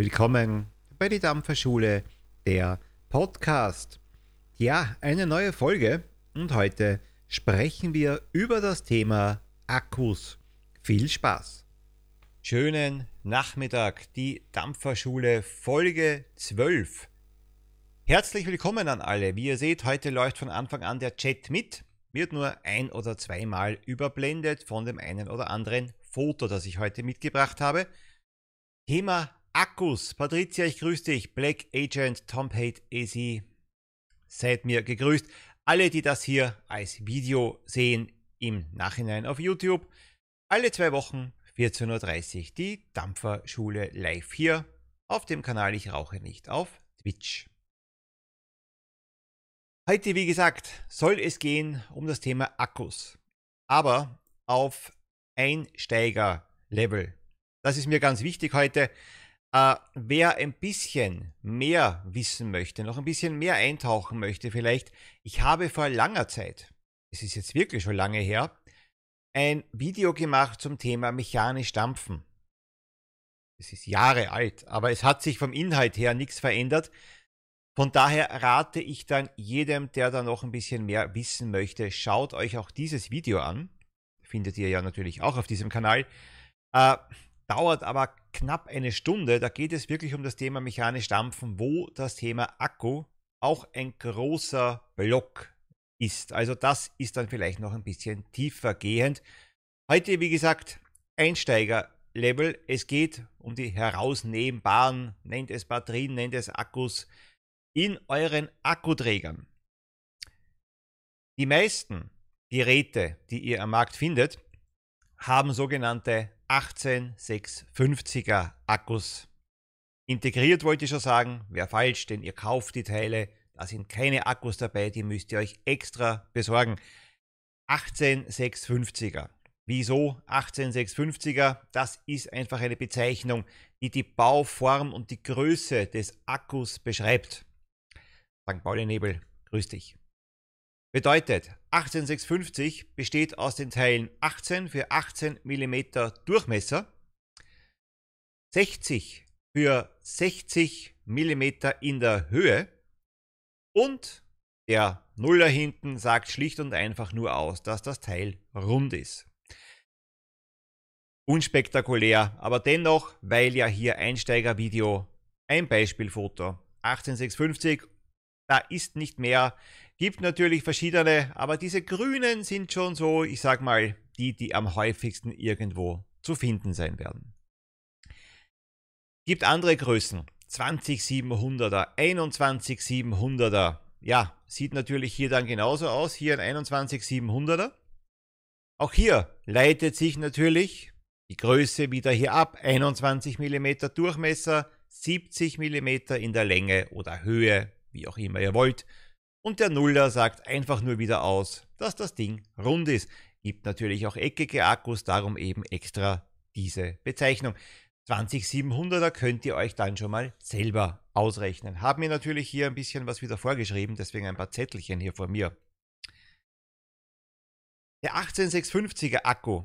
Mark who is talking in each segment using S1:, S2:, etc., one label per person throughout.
S1: Willkommen bei die Dampferschule, der Podcast. Ja, eine neue Folge und heute sprechen wir über das Thema Akkus. Viel Spaß! Schönen Nachmittag, die Dampferschule Folge 12. Herzlich willkommen an alle. Wie ihr seht, heute läuft von Anfang an der Chat mit. Wird nur ein oder zweimal überblendet von dem einen oder anderen Foto, das ich heute mitgebracht habe. Thema Akkus. Patricia, ich grüße dich. Black Agent, Tom Hate AC. Seid mir gegrüßt. Alle, die das hier als Video sehen, im Nachhinein auf YouTube. Alle zwei Wochen 14.30 Uhr die Dampferschule live hier auf dem Kanal Ich rauche nicht auf Twitch. Heute, wie gesagt, soll es gehen um das Thema Akkus. Aber auf Einsteiger-Level. Das ist mir ganz wichtig heute. Äh, wer ein bisschen mehr wissen möchte, noch ein bisschen mehr eintauchen möchte, vielleicht, ich habe vor langer Zeit, es ist jetzt wirklich schon lange her, ein Video gemacht zum Thema mechanisch dampfen. Es ist Jahre alt, aber es hat sich vom Inhalt her nichts verändert. Von daher rate ich dann jedem, der da noch ein bisschen mehr wissen möchte, schaut euch auch dieses Video an. Findet ihr ja natürlich auch auf diesem Kanal. Äh, dauert aber knapp eine Stunde. Da geht es wirklich um das Thema mechanisch dampfen, wo das Thema Akku auch ein großer Block ist. Also das ist dann vielleicht noch ein bisschen tiefer gehend. Heute, wie gesagt, Einsteiger-Level. Es geht um die herausnehmbaren, nennt es Batterien, nennt es Akkus, in euren Akkuträgern. Die meisten Geräte, die ihr am Markt findet, haben sogenannte 18650er Akkus. Integriert wollte ich schon sagen, wäre falsch, denn ihr kauft die Teile, da sind keine Akkus dabei, die müsst ihr euch extra besorgen. 18650er. Wieso 18650er? Das ist einfach eine Bezeichnung, die die Bauform und die Größe des Akkus beschreibt. St. Pauli Nebel, grüß dich. Bedeutet, 18650 besteht aus den Teilen 18 für 18 mm Durchmesser, 60 für 60 mm in der Höhe und der Nuller hinten sagt schlicht und einfach nur aus, dass das Teil rund ist. Unspektakulär, aber dennoch, weil ja hier Einsteigervideo ein Beispielfoto 18650, da ist nicht mehr Gibt natürlich verschiedene, aber diese grünen sind schon so, ich sag mal, die, die am häufigsten irgendwo zu finden sein werden. Gibt andere Größen. 20700er, 21700er. Ja, sieht natürlich hier dann genauso aus. Hier ein 21700er. Auch hier leitet sich natürlich die Größe wieder hier ab. 21 mm Durchmesser, 70 mm in der Länge oder Höhe, wie auch immer ihr wollt. Und der Nuller sagt einfach nur wieder aus, dass das Ding rund ist. Gibt natürlich auch eckige Akkus, darum eben extra diese Bezeichnung. 20700er könnt ihr euch dann schon mal selber ausrechnen. Haben mir natürlich hier ein bisschen was wieder vorgeschrieben, deswegen ein paar Zettelchen hier vor mir. Der 18650er Akku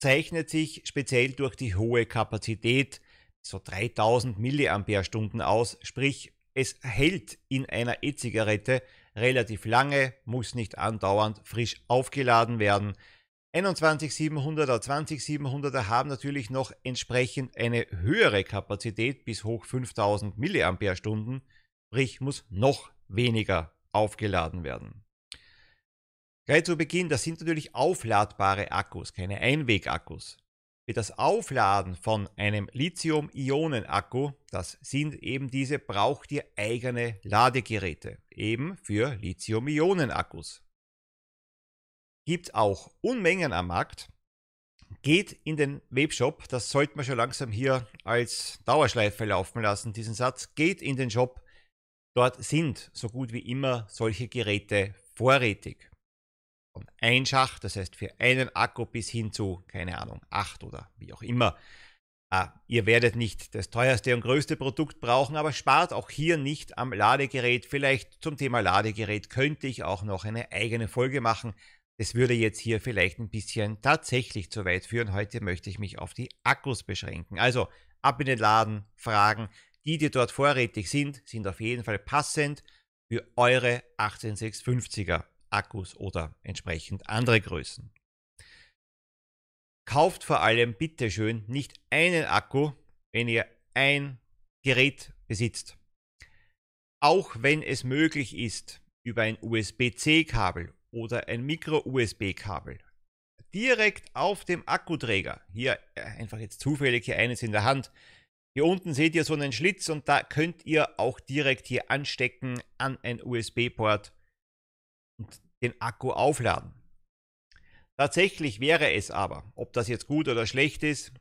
S1: zeichnet sich speziell durch die hohe Kapazität, so 3000 mAh aus, sprich es hält in einer E-Zigarette relativ lange, muss nicht andauernd frisch aufgeladen werden. 21700er, 20700er haben natürlich noch entsprechend eine höhere Kapazität bis hoch 5000 mAh, sprich muss noch weniger aufgeladen werden. Gleich zu Beginn, das sind natürlich aufladbare Akkus, keine Einwegakkus. Für das Aufladen von einem Lithium-Ionen-Akku, das sind eben diese, braucht ihr eigene Ladegeräte, eben für Lithium-Ionen-Akkus. Gibt auch Unmengen am Markt. Geht in den Webshop, das sollte man schon langsam hier als Dauerschleife laufen lassen, diesen Satz. Geht in den Shop, dort sind so gut wie immer solche Geräte vorrätig von ein Schacht, das heißt für einen Akku bis hin zu, keine Ahnung, acht oder wie auch immer. Ah, ihr werdet nicht das teuerste und größte Produkt brauchen, aber spart auch hier nicht am Ladegerät. Vielleicht zum Thema Ladegerät könnte ich auch noch eine eigene Folge machen. Es würde jetzt hier vielleicht ein bisschen tatsächlich zu weit führen. Heute möchte ich mich auf die Akkus beschränken. Also ab in den Laden, fragen. Die, die dort vorrätig sind, sind auf jeden Fall passend für eure 18650er Akkus oder entsprechend andere Größen. Kauft vor allem bitteschön nicht einen Akku, wenn ihr ein Gerät besitzt. Auch wenn es möglich ist, über ein USB-C-Kabel oder ein Micro-USB-Kabel direkt auf dem Akkuträger, hier äh, einfach jetzt zufällig hier eines in der Hand, hier unten seht ihr so einen Schlitz und da könnt ihr auch direkt hier anstecken an ein USB-Port und den Akku aufladen. Tatsächlich wäre es aber, ob das jetzt gut oder schlecht ist,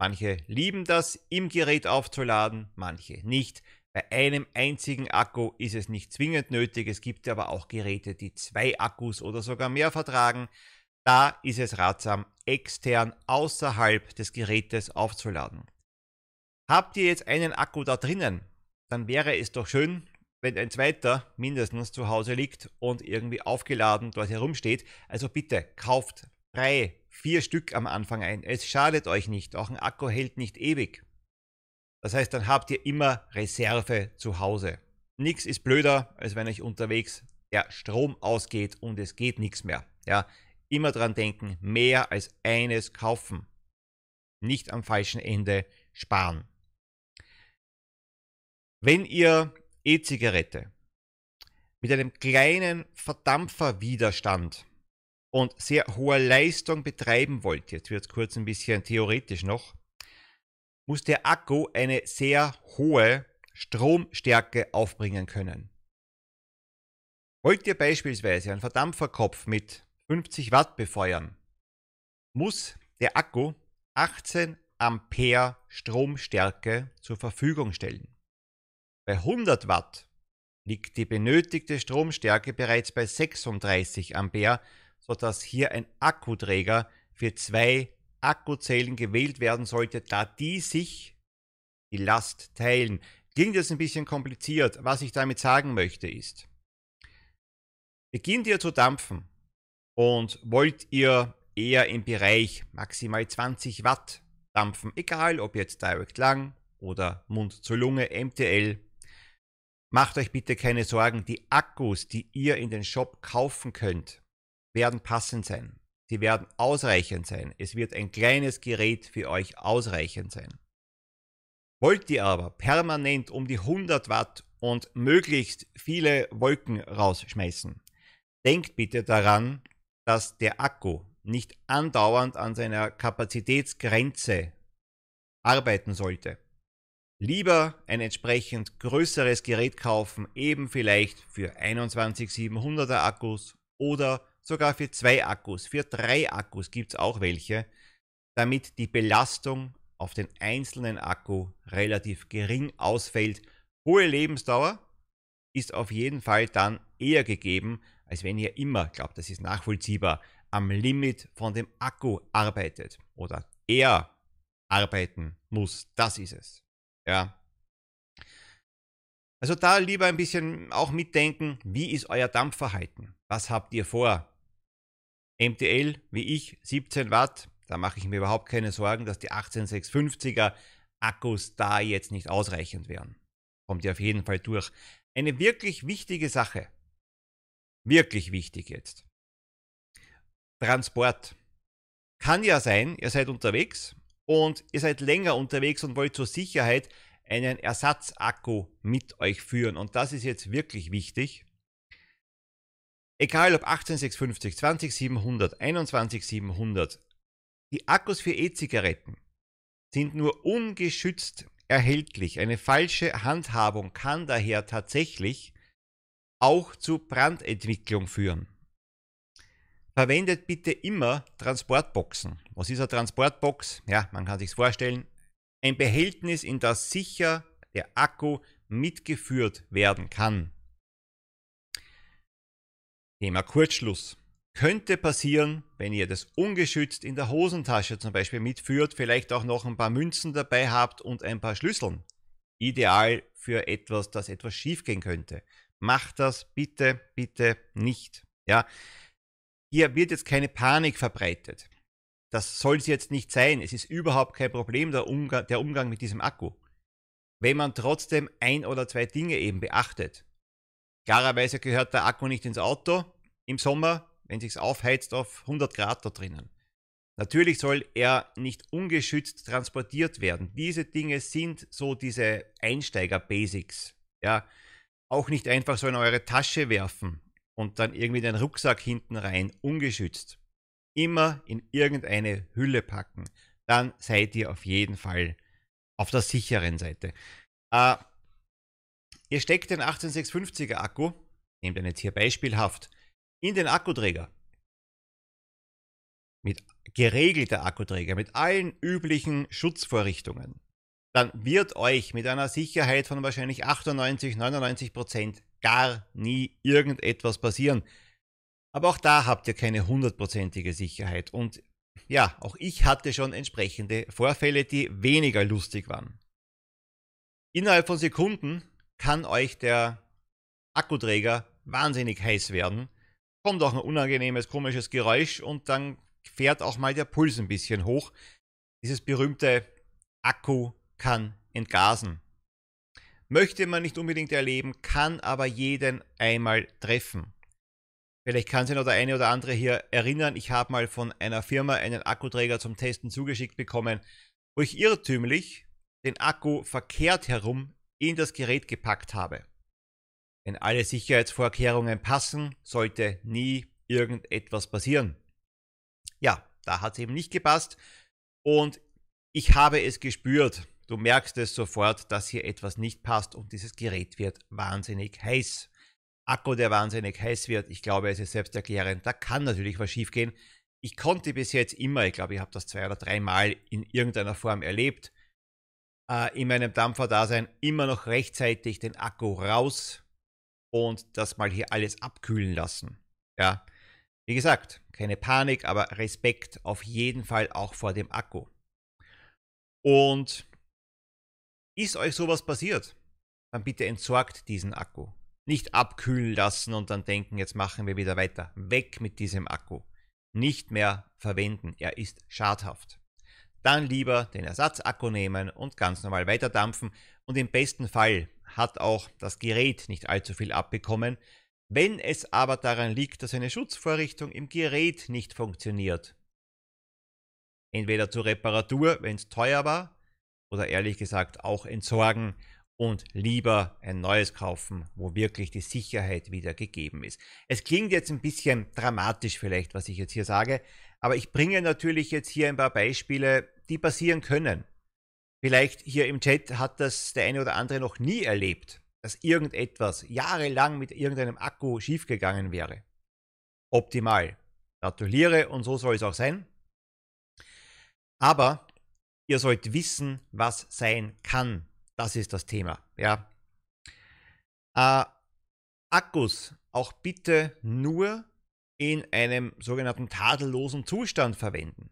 S1: manche lieben das, im Gerät aufzuladen, manche nicht. Bei einem einzigen Akku ist es nicht zwingend nötig, es gibt aber auch Geräte, die zwei Akkus oder sogar mehr vertragen. Da ist es ratsam, extern außerhalb des Gerätes aufzuladen. Habt ihr jetzt einen Akku da drinnen, dann wäre es doch schön, wenn ein zweiter mindestens zu Hause liegt und irgendwie aufgeladen dort herumsteht. Also bitte kauft drei, vier Stück am Anfang ein. Es schadet euch nicht. Auch ein Akku hält nicht ewig. Das heißt, dann habt ihr immer Reserve zu Hause. Nichts ist blöder, als wenn euch unterwegs der Strom ausgeht und es geht nichts mehr. Ja, immer dran denken, mehr als eines kaufen. Nicht am falschen Ende sparen. Wenn ihr E-Zigarette mit einem kleinen Verdampferwiderstand und sehr hoher Leistung betreiben wollt, jetzt wird es kurz ein bisschen theoretisch noch, muss der Akku eine sehr hohe Stromstärke aufbringen können. Wollt ihr beispielsweise einen Verdampferkopf mit 50 Watt befeuern, muss der Akku 18 Ampere Stromstärke zur Verfügung stellen. Bei 100 Watt liegt die benötigte Stromstärke bereits bei 36 Ampere, sodass hier ein Akkuträger für zwei Akkuzellen gewählt werden sollte, da die sich die Last teilen. Klingt jetzt ein bisschen kompliziert. Was ich damit sagen möchte ist, beginnt ihr zu dampfen, und wollt ihr eher im Bereich maximal 20 Watt dampfen, egal ob jetzt Direct Lang oder Mund zu Lunge MTL, macht euch bitte keine Sorgen, die Akkus, die ihr in den Shop kaufen könnt, werden passend sein. Sie werden ausreichend sein. Es wird ein kleines Gerät für euch ausreichend sein. Wollt ihr aber permanent um die 100 Watt und möglichst viele Wolken rausschmeißen, denkt bitte daran, dass der Akku nicht andauernd an seiner Kapazitätsgrenze arbeiten sollte. Lieber ein entsprechend größeres Gerät kaufen, eben vielleicht für 21700er Akkus oder sogar für zwei Akkus. Für drei Akkus gibt es auch welche, damit die Belastung auf den einzelnen Akku relativ gering ausfällt. Hohe Lebensdauer ist auf jeden Fall dann eher gegeben, als wenn ihr immer, glaubt, das ist nachvollziehbar, am Limit von dem Akku arbeitet oder er arbeiten muss. Das ist es. Ja. Also da lieber ein bisschen auch mitdenken, wie ist euer Dampfverhalten? Was habt ihr vor? MTL, wie ich, 17 Watt. Da mache ich mir überhaupt keine Sorgen, dass die 18650er Akkus da jetzt nicht ausreichend wären. Kommt ihr auf jeden Fall durch. Eine wirklich wichtige Sache wirklich wichtig jetzt. Transport. Kann ja sein, ihr seid unterwegs und ihr seid länger unterwegs und wollt zur Sicherheit einen Ersatzakku mit euch führen. Und das ist jetzt wirklich wichtig. Egal ob 18650, 20700, 21700, die Akkus für E-Zigaretten sind nur ungeschützt erhältlich. Eine falsche Handhabung kann daher tatsächlich auch zu Brandentwicklung führen. Verwendet bitte immer Transportboxen. Was ist eine Transportbox? Ja, man kann sich vorstellen, ein Behältnis, in das sicher der Akku mitgeführt werden kann. Thema Kurzschluss. Könnte passieren, wenn ihr das ungeschützt in der Hosentasche zum Beispiel mitführt, vielleicht auch noch ein paar Münzen dabei habt und ein paar Schlüsseln. Ideal für etwas, das etwas schiefgehen könnte. Macht das bitte, bitte nicht. Ja, hier wird jetzt keine Panik verbreitet. das soll es jetzt nicht sein. Es ist überhaupt kein Problem, der Umgang, der Umgang mit diesem Akku. Wenn man trotzdem ein oder zwei Dinge eben beachtet. Klarerweise gehört der Akku nicht ins Auto im Sommer, wenn sich's aufheizt auf 100 Grad da drinnen. Natürlich soll er nicht ungeschützt transportiert werden. Diese Dinge sind so diese Einsteiger-Basics. Ja, auch nicht einfach so in eure Tasche werfen und dann irgendwie den Rucksack hinten rein, ungeschützt. Immer in irgendeine Hülle packen. Dann seid ihr auf jeden Fall auf der sicheren Seite. Äh, ihr steckt den 18650er Akku, nehmt den jetzt hier beispielhaft, in den Akkuträger. Mit geregelter Akkuträger, mit allen üblichen Schutzvorrichtungen. Dann wird euch mit einer Sicherheit von wahrscheinlich 98, 99 Prozent gar nie irgendetwas passieren. Aber auch da habt ihr keine hundertprozentige Sicherheit. Und ja, auch ich hatte schon entsprechende Vorfälle, die weniger lustig waren. Innerhalb von Sekunden kann euch der Akkuträger wahnsinnig heiß werden. Kommt auch ein unangenehmes, komisches Geräusch und dann fährt auch mal der Puls ein bisschen hoch. Dieses berühmte Akku kann entgasen. Möchte man nicht unbedingt erleben, kann aber jeden einmal treffen. Vielleicht kann sich noch der eine oder andere hier erinnern, ich habe mal von einer Firma einen Akkuträger zum Testen zugeschickt bekommen, wo ich irrtümlich den Akku verkehrt herum in das Gerät gepackt habe. Wenn alle Sicherheitsvorkehrungen passen, sollte nie irgendetwas passieren. Ja, da hat es eben nicht gepasst und ich habe es gespürt. Du merkst es sofort, dass hier etwas nicht passt und dieses Gerät wird wahnsinnig heiß. Akku, der wahnsinnig heiß wird, ich glaube, es ist selbsterklärend, da kann natürlich was schiefgehen. Ich konnte bis jetzt immer, ich glaube, ich habe das zwei oder dreimal in irgendeiner Form erlebt, äh, in meinem Dampferdasein immer noch rechtzeitig den Akku raus und das mal hier alles abkühlen lassen. Ja, wie gesagt, keine Panik, aber Respekt auf jeden Fall auch vor dem Akku. Und ist euch sowas passiert, dann bitte entsorgt diesen Akku. Nicht abkühlen lassen und dann denken, jetzt machen wir wieder weiter. Weg mit diesem Akku. Nicht mehr verwenden. Er ist schadhaft. Dann lieber den Ersatzakku nehmen und ganz normal weiterdampfen. Und im besten Fall hat auch das Gerät nicht allzu viel abbekommen, wenn es aber daran liegt, dass eine Schutzvorrichtung im Gerät nicht funktioniert, entweder zur Reparatur, wenn es teuer war, oder ehrlich gesagt auch entsorgen und lieber ein neues kaufen, wo wirklich die Sicherheit wieder gegeben ist. Es klingt jetzt ein bisschen dramatisch vielleicht, was ich jetzt hier sage, aber ich bringe natürlich jetzt hier ein paar Beispiele, die passieren können. Vielleicht hier im Chat hat das der eine oder andere noch nie erlebt dass irgendetwas jahrelang mit irgendeinem Akku schiefgegangen wäre. Optimal. Gratuliere und so soll es auch sein. Aber ihr sollt wissen, was sein kann. Das ist das Thema. Ja. Äh, Akkus auch bitte nur in einem sogenannten tadellosen Zustand verwenden.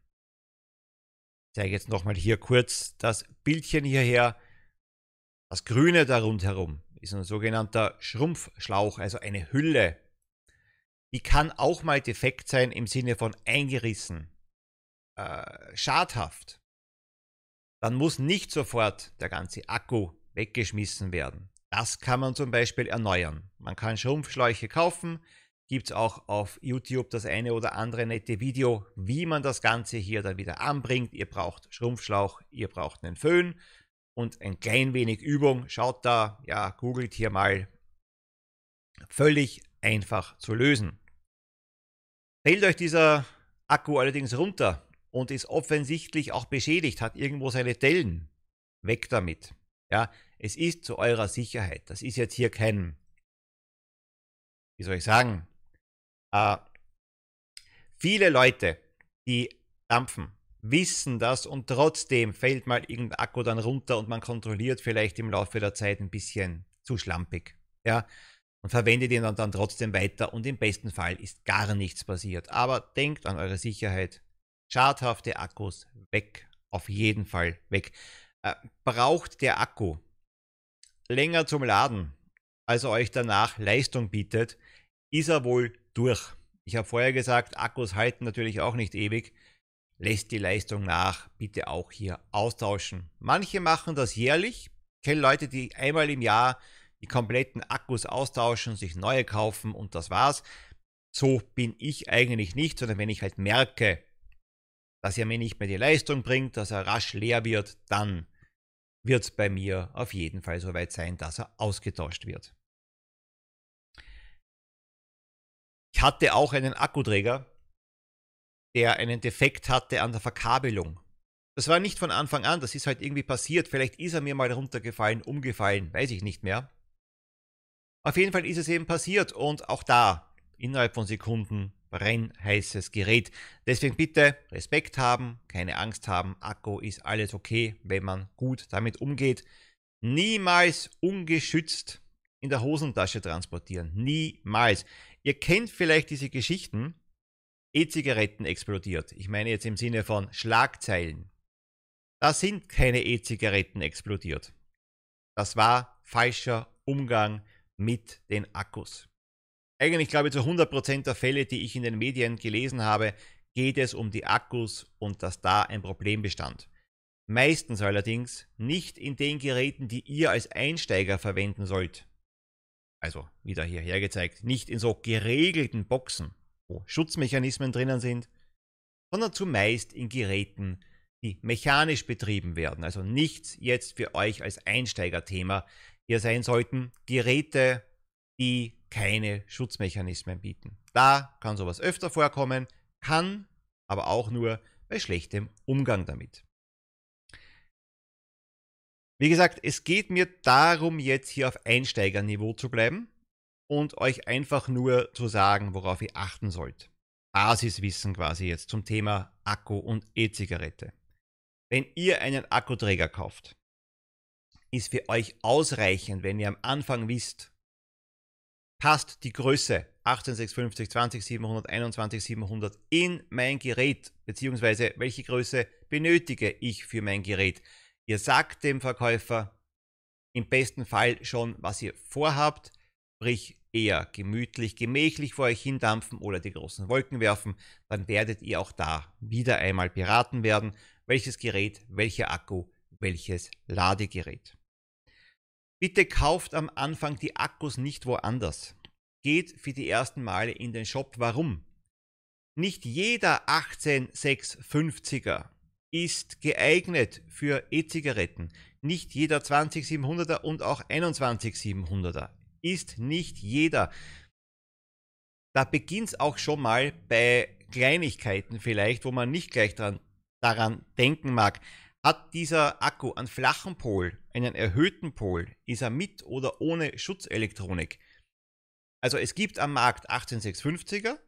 S1: Ich zeige jetzt nochmal hier kurz das Bildchen hierher. Das Grüne da rundherum ist ein sogenannter Schrumpfschlauch, also eine Hülle. Die kann auch mal defekt sein im Sinne von eingerissen, äh, schadhaft. Dann muss nicht sofort der ganze Akku weggeschmissen werden. Das kann man zum Beispiel erneuern. Man kann Schrumpfschläuche kaufen. Gibt es auch auf YouTube das eine oder andere nette Video, wie man das Ganze hier dann wieder anbringt. Ihr braucht Schrumpfschlauch, ihr braucht einen Föhn und ein klein wenig Übung. Schaut da, ja, googelt hier mal. Völlig einfach zu lösen. Fällt euch dieser Akku allerdings runter und ist offensichtlich auch beschädigt, hat irgendwo seine Dellen, weg damit. Ja, es ist zu eurer Sicherheit. Das ist jetzt hier kein, wie soll ich sagen, äh, viele Leute, die dampfen, wissen das und trotzdem fällt mal irgendein Akku dann runter und man kontrolliert vielleicht im Laufe der Zeit ein bisschen zu schlampig. Ja, und verwendet ihn dann, dann trotzdem weiter und im besten Fall ist gar nichts passiert. Aber denkt an eure Sicherheit. Schadhafte Akkus weg, auf jeden Fall weg. Äh, braucht der Akku länger zum Laden, als er euch danach Leistung bietet, ist er wohl durch. Ich habe vorher gesagt, Akkus halten natürlich auch nicht ewig. lässt die Leistung nach, bitte auch hier austauschen. Manche machen das jährlich. Ich kenne Leute, die einmal im Jahr die kompletten Akkus austauschen, sich neue kaufen und das war's. So bin ich eigentlich nicht, sondern wenn ich halt merke, dass er mir nicht mehr die Leistung bringt, dass er rasch leer wird, dann wird es bei mir auf jeden Fall soweit sein, dass er ausgetauscht wird. Ich hatte auch einen Akkuträger, der einen Defekt hatte an der Verkabelung. Das war nicht von Anfang an, das ist halt irgendwie passiert. Vielleicht ist er mir mal runtergefallen, umgefallen, weiß ich nicht mehr. Auf jeden Fall ist es eben passiert und auch da, innerhalb von Sekunden, brennheißes Gerät. Deswegen bitte Respekt haben, keine Angst haben. Akku ist alles okay, wenn man gut damit umgeht. Niemals ungeschützt in der Hosentasche transportieren. Niemals. Ihr kennt vielleicht diese Geschichten. E-Zigaretten explodiert. Ich meine jetzt im Sinne von Schlagzeilen. Da sind keine E-Zigaretten explodiert. Das war falscher Umgang mit den Akkus. Eigentlich glaube ich zu 100% der Fälle, die ich in den Medien gelesen habe, geht es um die Akkus und dass da ein Problem bestand. Meistens allerdings nicht in den Geräten, die ihr als Einsteiger verwenden sollt. Also wieder hierher gezeigt, nicht in so geregelten Boxen, wo Schutzmechanismen drinnen sind, sondern zumeist in Geräten, die mechanisch betrieben werden. Also nichts jetzt für euch als Einsteigerthema. Hier sein sollten Geräte, die keine Schutzmechanismen bieten. Da kann sowas öfter vorkommen, kann aber auch nur bei schlechtem Umgang damit. Wie gesagt, es geht mir darum, jetzt hier auf Einsteigerniveau zu bleiben und euch einfach nur zu sagen, worauf ihr achten sollt. Basiswissen quasi jetzt zum Thema Akku und E-Zigarette. Wenn ihr einen Akkuträger kauft, ist für euch ausreichend, wenn ihr am Anfang wisst, passt die Größe 18650, 20700, 21700 in mein Gerät, beziehungsweise welche Größe benötige ich für mein Gerät. Ihr sagt dem Verkäufer im besten Fall schon, was ihr vorhabt, sprich eher gemütlich, gemächlich vor euch hindampfen oder die großen Wolken werfen, dann werdet ihr auch da wieder einmal beraten werden, welches Gerät, welcher Akku, welches Ladegerät. Bitte kauft am Anfang die Akkus nicht woanders. Geht für die ersten Male in den Shop. Warum? Nicht jeder 18650er ist geeignet für E-Zigaretten. Nicht jeder 20700er und auch 21700er ist nicht jeder. Da beginnt es auch schon mal bei Kleinigkeiten vielleicht, wo man nicht gleich dran, daran denken mag. Hat dieser Akku einen flachen Pol, einen erhöhten Pol, ist er mit oder ohne Schutzelektronik? Also es gibt am Markt 18650er,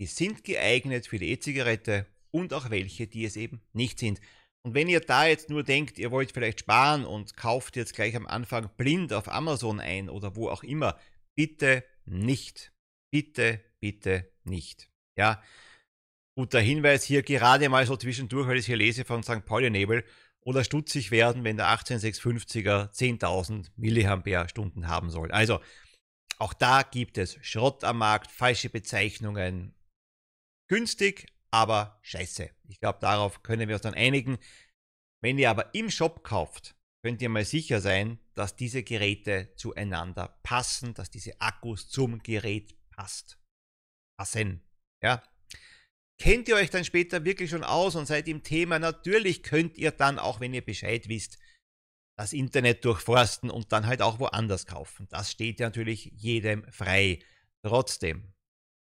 S1: die sind geeignet für die E-Zigarette und auch welche, die es eben nicht sind. Und wenn ihr da jetzt nur denkt, ihr wollt vielleicht sparen und kauft jetzt gleich am Anfang blind auf Amazon ein oder wo auch immer, bitte nicht. Bitte, bitte nicht. Ja, Guter Hinweis hier gerade mal so zwischendurch, weil ich hier lese von St. Pauli Nebel oder stutzig werden, wenn der 18650er 10.000 mAh haben soll. Also auch da gibt es Schrott am Markt, falsche Bezeichnungen. Günstig, aber scheiße. Ich glaube, darauf können wir uns dann einigen. Wenn ihr aber im Shop kauft, könnt ihr mal sicher sein, dass diese Geräte zueinander passen, dass diese Akkus zum Gerät passt. passen. Ja, Kennt ihr euch dann später wirklich schon aus und seid im Thema? Natürlich könnt ihr dann, auch wenn ihr Bescheid wisst, das Internet durchforsten und dann halt auch woanders kaufen. Das steht ja natürlich jedem frei. Trotzdem,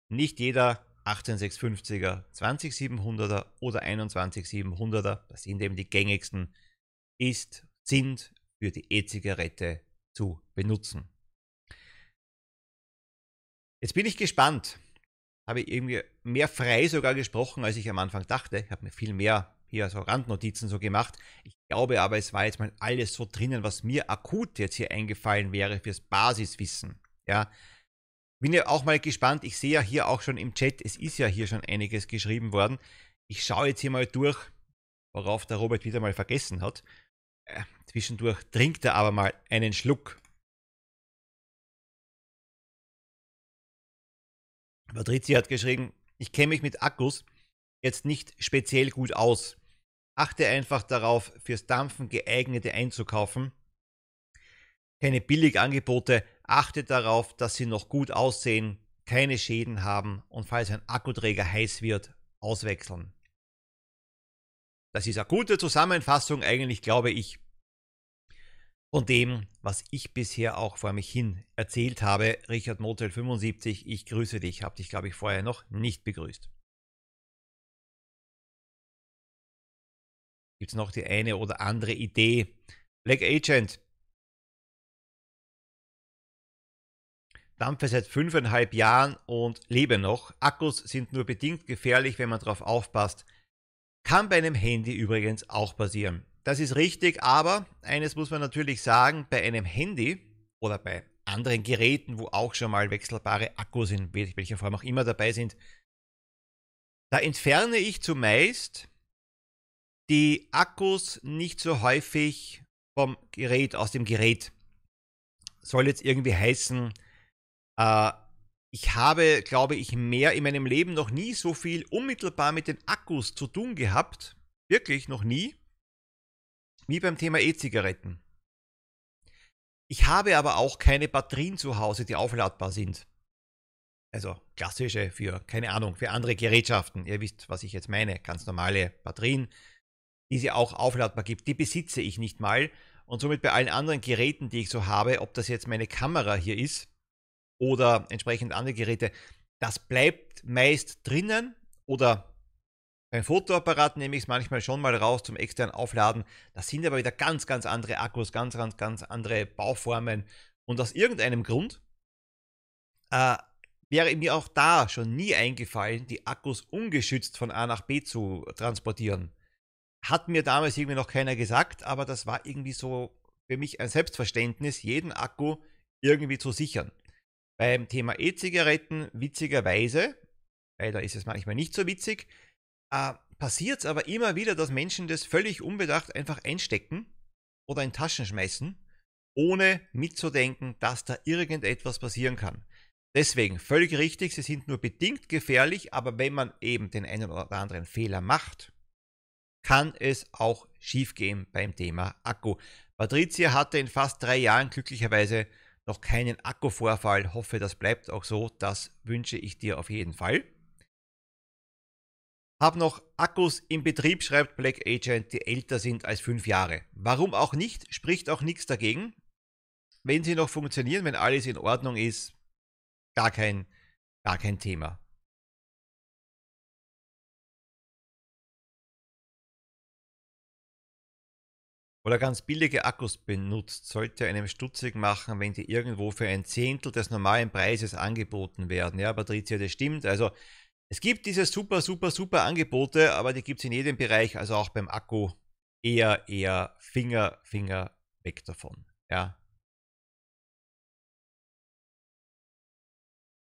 S1: nicht jeder 18650er, 20700er oder 21700er, das sind eben die gängigsten, ist, sind für die E-Zigarette zu benutzen. Jetzt bin ich gespannt, habe ich irgendwie mehr frei sogar gesprochen, als ich am Anfang dachte. Ich habe mir viel mehr hier so Randnotizen so gemacht. Ich glaube aber, es war jetzt mal alles so drinnen, was mir akut jetzt hier eingefallen wäre fürs Basiswissen. Ja. Bin ja auch mal gespannt. Ich sehe ja hier auch schon im Chat, es ist ja hier schon einiges geschrieben worden. Ich schaue jetzt hier mal durch, worauf der Robert wieder mal vergessen hat. Äh, zwischendurch trinkt er aber mal einen Schluck Patrizia hat geschrieben, ich kenne mich mit Akkus jetzt nicht speziell gut aus. Achte einfach darauf, fürs Dampfen geeignete einzukaufen. Keine Billigangebote. Achte darauf, dass sie noch gut aussehen, keine Schäden haben und falls ein Akkuträger heiß wird, auswechseln. Das ist eine gute Zusammenfassung, eigentlich glaube ich, von dem, was ich bisher auch vor mich hin erzählt habe. Richard Motel 75, ich grüße dich, habe dich, glaube ich, vorher noch nicht begrüßt. Gibt es noch die eine oder andere Idee? Black Agent. Dampfe seit fünfeinhalb Jahren und lebe noch. Akkus sind nur bedingt gefährlich, wenn man darauf aufpasst. Kann bei einem Handy übrigens auch passieren. Das ist richtig, aber eines muss man natürlich sagen, bei einem Handy oder bei anderen Geräten, wo auch schon mal wechselbare Akkus in welcher Form auch immer dabei sind, da entferne ich zumeist die Akkus nicht so häufig vom Gerät, aus dem Gerät. Soll jetzt irgendwie heißen, äh, ich habe, glaube ich, mehr in meinem Leben noch nie so viel unmittelbar mit den Akkus zu tun gehabt. Wirklich noch nie. Wie beim Thema E-Zigaretten. Ich habe aber auch keine Batterien zu Hause, die aufladbar sind. Also klassische für, keine Ahnung, für andere Gerätschaften. Ihr wisst, was ich jetzt meine. Ganz normale Batterien, die sie auch aufladbar gibt. Die besitze ich nicht mal. Und somit bei allen anderen Geräten, die ich so habe, ob das jetzt meine Kamera hier ist oder entsprechend andere Geräte, das bleibt meist drinnen oder beim Fotoapparat nehme ich es manchmal schon mal raus zum externen Aufladen. Das sind aber wieder ganz, ganz andere Akkus, ganz, ganz, ganz andere Bauformen. Und aus irgendeinem Grund äh, wäre mir auch da schon nie eingefallen, die Akkus ungeschützt von A nach B zu transportieren. Hat mir damals irgendwie noch keiner gesagt, aber das war irgendwie so für mich ein Selbstverständnis, jeden Akku irgendwie zu sichern. Beim Thema E-Zigaretten, witzigerweise, weil da ist es manchmal nicht so witzig, äh, passiert es aber immer wieder, dass Menschen das völlig unbedacht einfach einstecken oder in Taschen schmeißen, ohne mitzudenken, dass da irgendetwas passieren kann. Deswegen völlig richtig, sie sind nur bedingt gefährlich, aber wenn man eben den einen oder anderen Fehler macht, kann es auch schiefgehen beim Thema Akku. Patricia hatte in fast drei Jahren glücklicherweise noch keinen Akkuvorfall. Hoffe, das bleibt auch so. Das wünsche ich dir auf jeden Fall. Hab noch Akkus im Betrieb, schreibt Black Agent, die älter sind als fünf Jahre. Warum auch nicht? Spricht auch nichts dagegen. Wenn sie noch funktionieren, wenn alles in Ordnung ist, gar kein, gar kein Thema. Oder ganz billige Akkus benutzt, sollte einem stutzig machen, wenn die irgendwo für ein Zehntel des normalen Preises angeboten werden. Ja, Patricia, das stimmt. Also es gibt diese super, super, super Angebote, aber die gibt es in jedem Bereich, also auch beim Akku. Eher, eher Finger, Finger weg davon. Ja.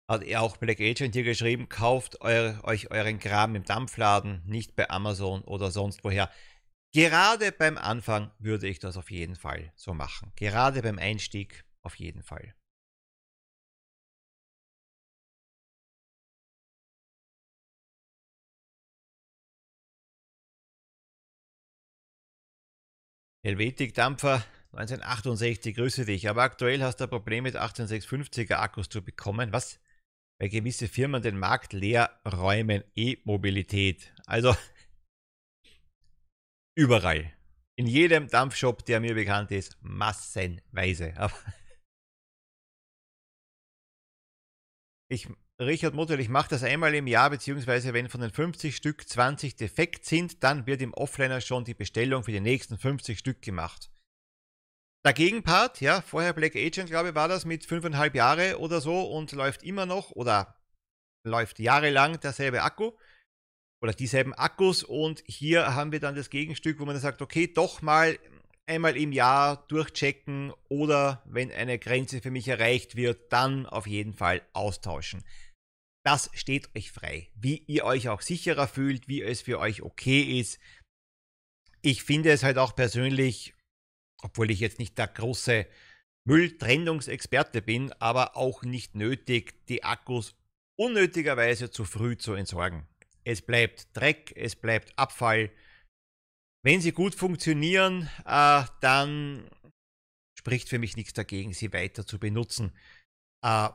S1: Hat er auch Black Agent hier geschrieben, kauft euer, euch euren Kram im Dampfladen, nicht bei Amazon oder sonst woher. Gerade beim Anfang würde ich das auf jeden Fall so machen. Gerade beim Einstieg auf jeden Fall. Helvetik-Dampfer 1968, grüße dich. Aber aktuell hast du ein Problem mit 18650er Akkus zu bekommen. Was? Weil gewisse Firmen den Markt leer räumen. E-Mobilität. Also überall. In jedem Dampfshop, der mir bekannt ist, massenweise. Aber ich Richard Mutter, ich mache das einmal im Jahr, beziehungsweise wenn von den 50 Stück 20 defekt sind, dann wird im Offliner schon die Bestellung für die nächsten 50 Stück gemacht. Der Gegenpart, ja, vorher Black Agent, glaube ich, war das mit 5,5 Jahre oder so und läuft immer noch oder läuft jahrelang derselbe Akku oder dieselben Akkus und hier haben wir dann das Gegenstück, wo man dann sagt, okay, doch mal einmal im Jahr durchchecken oder wenn eine Grenze für mich erreicht wird, dann auf jeden Fall austauschen. Das steht euch frei, wie ihr euch auch sicherer fühlt, wie es für euch okay ist. Ich finde es halt auch persönlich, obwohl ich jetzt nicht der große Mülltrennungsexperte bin, aber auch nicht nötig, die Akkus unnötigerweise zu früh zu entsorgen. es bleibt Dreck, es bleibt Abfall. Wenn sie gut funktionieren, äh, dann spricht für mich nichts dagegen, sie weiter zu benutzen. Äh,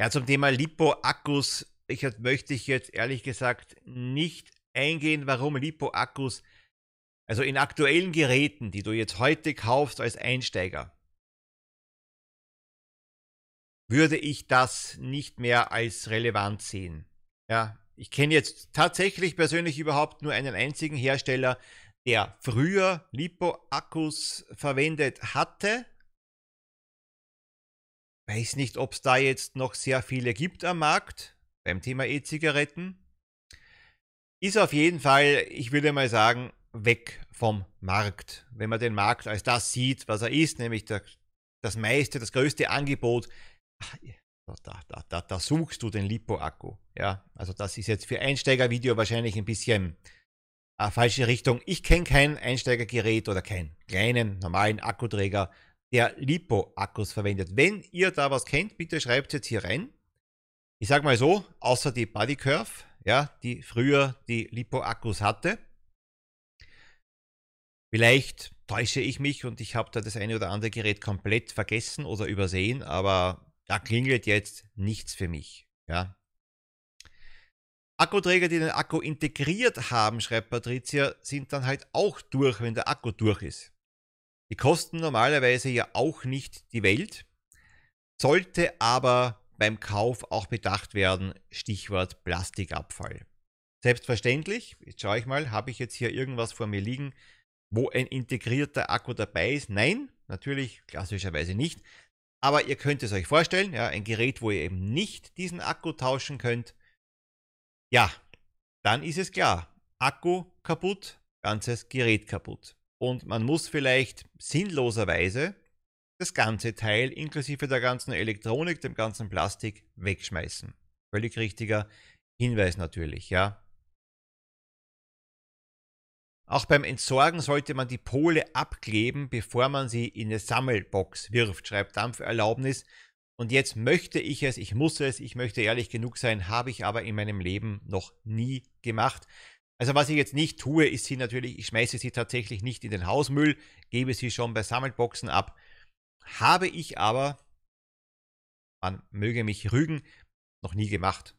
S1: ja, zum Thema Lipo-Akkus ich, möchte ich jetzt ehrlich gesagt nicht eingehen, warum Lipo-Akkus, also in aktuellen Geräten, die du jetzt heute kaufst als Einsteiger, würde ich das nicht mehr als relevant sehen. Ja, ich kenne jetzt tatsächlich persönlich überhaupt nur einen einzigen Hersteller, der früher Lipo-Akkus verwendet hatte. Weiß nicht, ob es da jetzt noch sehr viele gibt am Markt beim Thema E-Zigaretten. Ist auf jeden Fall, ich würde mal sagen, weg vom Markt. Wenn man den Markt als das sieht, was er ist, nämlich der, das meiste, das größte Angebot da, da, da, da suchst du den Lipo-Akku. Ja, also das ist jetzt für Einsteigervideo wahrscheinlich ein bisschen äh, falsche Richtung. Ich kenne kein Einsteigergerät oder keinen kleinen, normalen Akkuträger, der Lipo-Akkus verwendet. Wenn ihr da was kennt, bitte schreibt jetzt hier rein. Ich sage mal so, außer die Body Curve, ja, die früher die Lipo-Akkus hatte. Vielleicht täusche ich mich und ich habe da das eine oder andere Gerät komplett vergessen oder übersehen, aber da klingelt jetzt nichts für mich. Ja. Akkuträger, die den Akku integriert haben, schreibt Patricia, sind dann halt auch durch, wenn der Akku durch ist. Die kosten normalerweise ja auch nicht die Welt, sollte aber beim Kauf auch bedacht werden, Stichwort Plastikabfall. Selbstverständlich, jetzt schaue ich mal, habe ich jetzt hier irgendwas vor mir liegen, wo ein integrierter Akku dabei ist? Nein, natürlich klassischerweise nicht. Aber ihr könnt es euch vorstellen, ja, ein Gerät, wo ihr eben nicht diesen Akku tauschen könnt. Ja, dann ist es klar. Akku kaputt, ganzes Gerät kaputt. Und man muss vielleicht sinnloserweise das ganze Teil inklusive der ganzen Elektronik, dem ganzen Plastik wegschmeißen. Völlig richtiger Hinweis natürlich, ja. Auch beim Entsorgen sollte man die Pole abkleben, bevor man sie in eine Sammelbox wirft, schreibt Dampferlaubnis. Und jetzt möchte ich es, ich muss es, ich möchte ehrlich genug sein, habe ich aber in meinem Leben noch nie gemacht. Also was ich jetzt nicht tue, ist sie natürlich, ich schmeiße sie tatsächlich nicht in den Hausmüll, gebe sie schon bei Sammelboxen ab. Habe ich aber, man möge mich rügen, noch nie gemacht.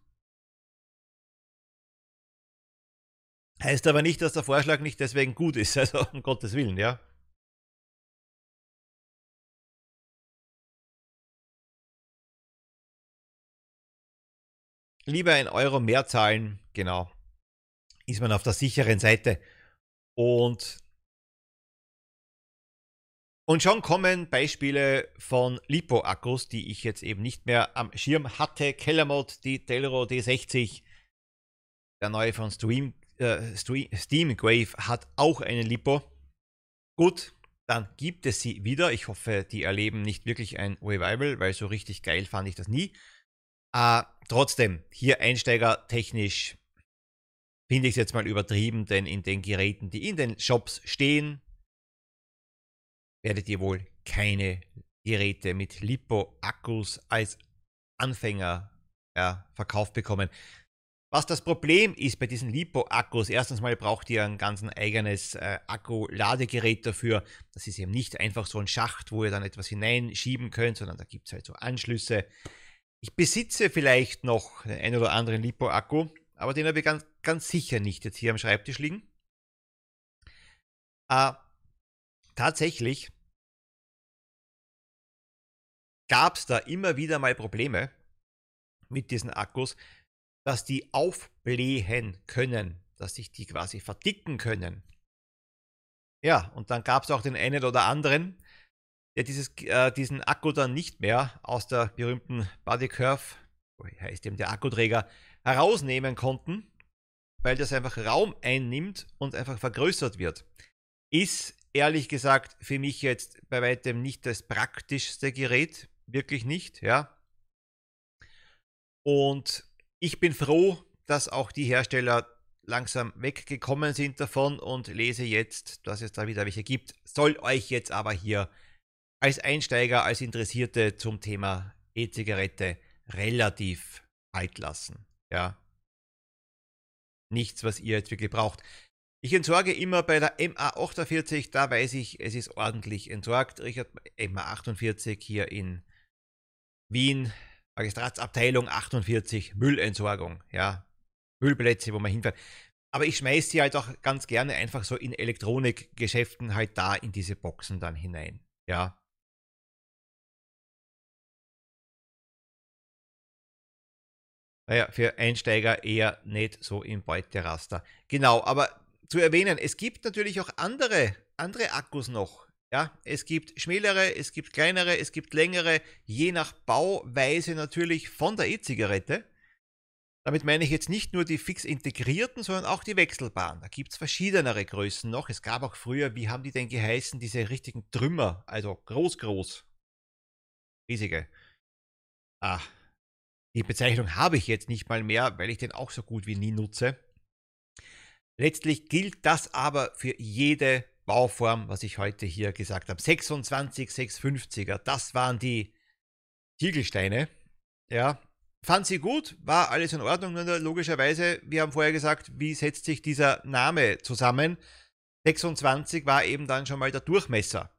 S1: Heißt aber nicht, dass der Vorschlag nicht deswegen gut ist, also um Gottes Willen, ja. Lieber ein Euro mehr zahlen, genau, ist man auf der sicheren Seite. Und, und schon kommen Beispiele von Lipo-Akkus, die ich jetzt eben nicht mehr am Schirm hatte. Kellermod, die Telro D60, der neue von Stream äh, Steam Grave hat auch einen Lipo. Gut, dann gibt es sie wieder. Ich hoffe, die erleben nicht wirklich ein Revival, weil so richtig geil fand ich das nie. Äh, trotzdem, hier Einsteiger technisch finde ich es jetzt mal übertrieben, denn in den Geräten, die in den Shops stehen, werdet ihr wohl keine Geräte mit Lipo-Akkus als Anfänger ja, verkauft bekommen. Was das Problem ist bei diesen Lipo-Akkus, erstens mal braucht ihr ein ganz eigenes äh, Akku-Ladegerät dafür. Das ist eben nicht einfach so ein Schacht, wo ihr dann etwas hineinschieben könnt, sondern da gibt es halt so Anschlüsse. Ich besitze vielleicht noch den einen oder anderen Lipo-Akku, aber den habe ich ganz, ganz sicher nicht jetzt hier am Schreibtisch liegen. Äh, tatsächlich gab es da immer wieder mal Probleme mit diesen Akkus, dass die aufblähen können, dass sich die quasi verdicken können. Ja, und dann gab es auch den einen oder anderen, der dieses, äh, diesen Akku dann nicht mehr aus der berühmten Body Curve, heißt eben der Akkuträger, herausnehmen konnten, weil das einfach Raum einnimmt und einfach vergrößert wird. Ist ehrlich gesagt für mich jetzt bei weitem nicht das praktischste Gerät, wirklich nicht, ja. Und ich bin froh, dass auch die Hersteller langsam weggekommen sind davon und lese jetzt, dass es da wieder welche gibt. Soll euch jetzt aber hier als Einsteiger, als Interessierte zum Thema E-Zigarette relativ alt lassen. Ja. Nichts, was ihr jetzt wirklich braucht. Ich entsorge immer bei der MA48, da weiß ich, es ist ordentlich entsorgt. Richard MA48 hier in Wien, Magistratsabteilung 48, Müllentsorgung, ja. Müllplätze, wo man hinfährt. Aber ich schmeiße sie halt auch ganz gerne einfach so in Elektronikgeschäften halt da in diese Boxen dann hinein, ja. Naja, für Einsteiger eher nicht so im Beuteraster. Genau, aber zu erwähnen. Es gibt natürlich auch andere, andere Akkus noch. Ja, es gibt schmälere, es gibt kleinere, es gibt längere, je nach Bauweise natürlich von der E-Zigarette. Damit meine ich jetzt nicht nur die fix integrierten, sondern auch die wechselbaren. Da gibt es verschiedenere Größen noch. Es gab auch früher, wie haben die denn geheißen, diese richtigen Trümmer, also groß, groß. Riesige. Ah, die Bezeichnung habe ich jetzt nicht mal mehr, weil ich den auch so gut wie nie nutze. Letztlich gilt das aber für jede Bauform, was ich heute hier gesagt habe. 26 650er, das waren die Ziegelsteine. Ja, fand sie gut, war alles in Ordnung, nur logischerweise, wir haben vorher gesagt, wie setzt sich dieser Name zusammen? 26 war eben dann schon mal der Durchmesser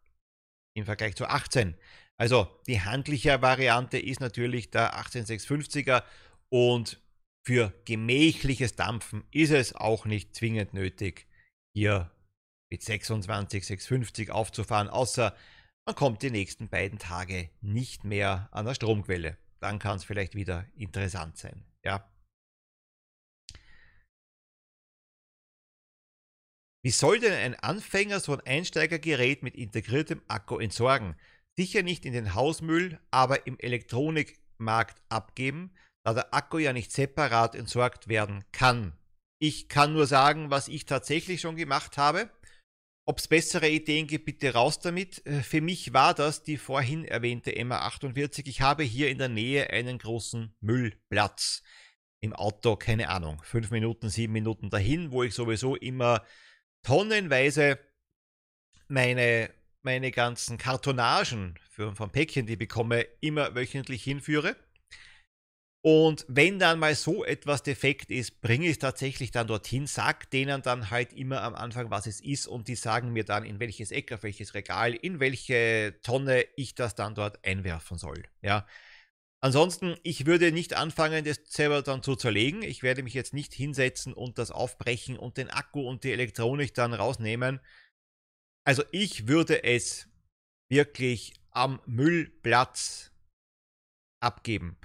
S1: im Vergleich zu 18. Also die handliche Variante ist natürlich der 18650er und für gemächliches Dampfen ist es auch nicht zwingend nötig, hier mit 26, 650 aufzufahren, außer man kommt die nächsten beiden Tage nicht mehr an der Stromquelle. Dann kann es vielleicht wieder interessant sein. Ja. Wie soll denn ein Anfänger so ein Einsteigergerät mit integriertem Akku entsorgen? Sicher nicht in den Hausmüll, aber im Elektronikmarkt abgeben, da der Akku ja nicht separat entsorgt werden kann. Ich kann nur sagen, was ich tatsächlich schon gemacht habe. Ob es bessere Ideen gibt, bitte raus damit. Äh, für mich war das die vorhin erwähnte MA48. Ich habe hier in der Nähe einen großen Müllplatz. Im Auto, keine Ahnung, fünf Minuten, sieben Minuten dahin, wo ich sowieso immer tonnenweise meine, meine ganzen Kartonagen für, von Päckchen, die ich bekomme, immer wöchentlich hinführe. Und wenn dann mal so etwas defekt ist, bringe ich es tatsächlich dann dorthin, sag denen dann halt immer am Anfang, was es ist und die sagen mir dann, in welches Eck, auf welches Regal, in welche Tonne ich das dann dort einwerfen soll. Ja. Ansonsten, ich würde nicht anfangen, das selber dann zu zerlegen. Ich werde mich jetzt nicht hinsetzen und das aufbrechen und den Akku und die Elektronik dann rausnehmen. Also ich würde es wirklich am Müllplatz abgeben.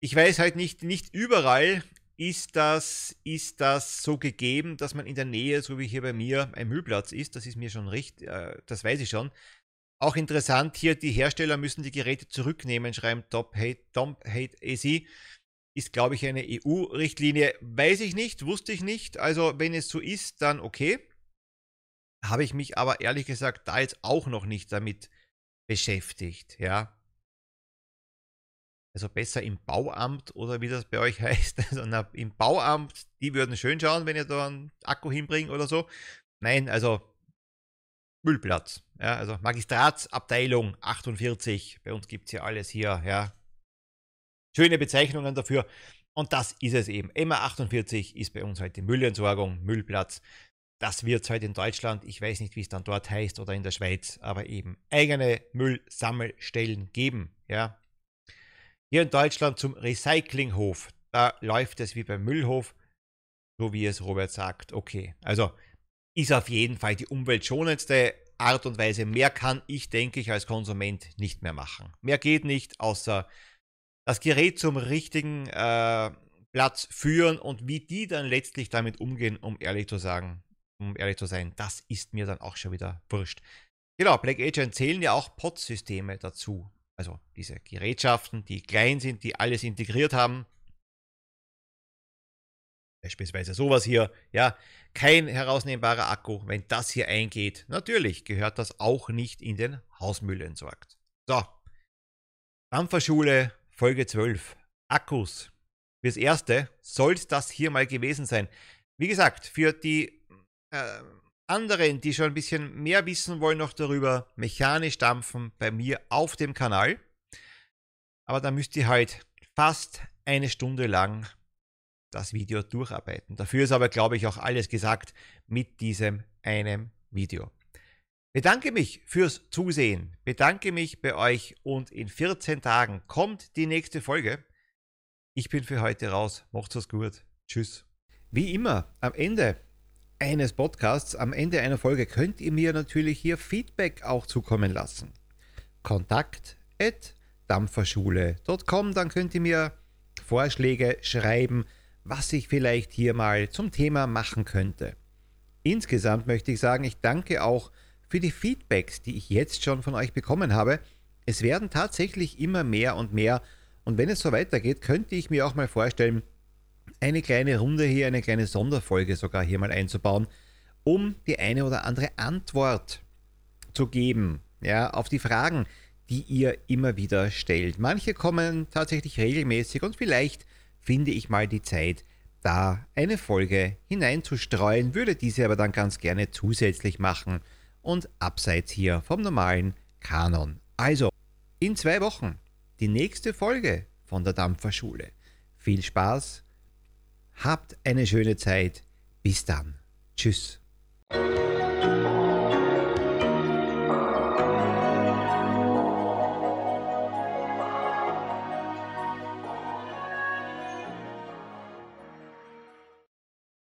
S1: Ich weiß halt nicht, nicht überall ist das, ist das so gegeben, dass man in der Nähe, so wie hier bei mir, ein Müllplatz ist. Das ist mir schon richtig, äh, das weiß ich schon. Auch interessant hier, die Hersteller müssen die Geräte zurücknehmen, schreiben Top Hate, Top Hate AC. Ist, glaube ich, eine EU-Richtlinie. Weiß ich nicht, wusste ich nicht. Also, wenn es so ist, dann okay. Habe ich mich aber ehrlich gesagt da jetzt auch noch nicht damit beschäftigt, ja. Also besser im Bauamt oder wie das bei euch heißt. Also im Bauamt, die würden schön schauen, wenn ihr da einen Akku hinbringt oder so. Nein, also Müllplatz. Ja, also Magistratsabteilung 48. Bei uns gibt es ja alles hier. Ja. Schöne Bezeichnungen dafür. Und das ist es eben. MA 48 ist bei uns halt die Müllentsorgung, Müllplatz. Das wird es halt in Deutschland, ich weiß nicht, wie es dann dort heißt oder in der Schweiz, aber eben eigene Müllsammelstellen geben. Ja. Hier in Deutschland zum Recyclinghof. Da läuft es wie beim Müllhof, so wie es Robert sagt. Okay, also ist auf jeden Fall die umweltschonendste Art und Weise. Mehr kann ich, denke ich, als Konsument nicht mehr machen. Mehr geht nicht, außer das Gerät zum richtigen äh, Platz führen und wie die dann letztlich damit umgehen, um ehrlich zu sagen, um ehrlich zu sein, das ist mir dann auch schon wieder wurscht. Genau, Black Agent zählen ja auch POT-Systeme dazu. Also diese Gerätschaften, die klein sind, die alles integriert haben. Beispielsweise sowas hier, ja, kein herausnehmbarer Akku. Wenn das hier eingeht, natürlich gehört das auch nicht in den Hausmüll entsorgt. So, Dampferschule, Folge 12. Akkus. Fürs Erste soll es das hier mal gewesen sein. Wie gesagt, für die äh, anderen, die schon ein bisschen mehr wissen wollen noch darüber, mechanisch dampfen bei mir auf dem Kanal. Aber da müsst ihr halt fast eine Stunde lang das Video durcharbeiten. Dafür ist aber, glaube ich, auch alles gesagt mit diesem einem Video. Bedanke mich fürs Zusehen, bedanke mich bei euch und in 14 Tagen kommt die nächste Folge. Ich bin für heute raus. Macht's es gut. Tschüss. Wie immer, am Ende eines Podcasts, am Ende einer Folge könnt ihr mir natürlich hier Feedback auch zukommen lassen. Kontakt at dampferschule.com, dann könnt ihr mir Vorschläge schreiben, was ich vielleicht hier mal zum Thema machen könnte. Insgesamt möchte ich sagen, ich danke auch für die Feedbacks, die ich jetzt schon von euch bekommen habe. Es werden tatsächlich immer mehr und mehr und wenn es so weitergeht, könnte ich mir auch mal vorstellen, eine kleine Runde hier, eine kleine Sonderfolge sogar hier mal einzubauen, um die eine oder andere Antwort zu geben, ja, auf die Fragen, die ihr immer wieder stellt. Manche kommen tatsächlich regelmäßig und vielleicht finde ich mal die Zeit, da eine Folge hineinzustreuen, würde diese aber dann ganz gerne zusätzlich machen und abseits hier vom normalen Kanon. Also, in zwei Wochen die nächste Folge von der Dampferschule. Viel Spaß, habt eine schöne Zeit. Bis dann. Tschüss.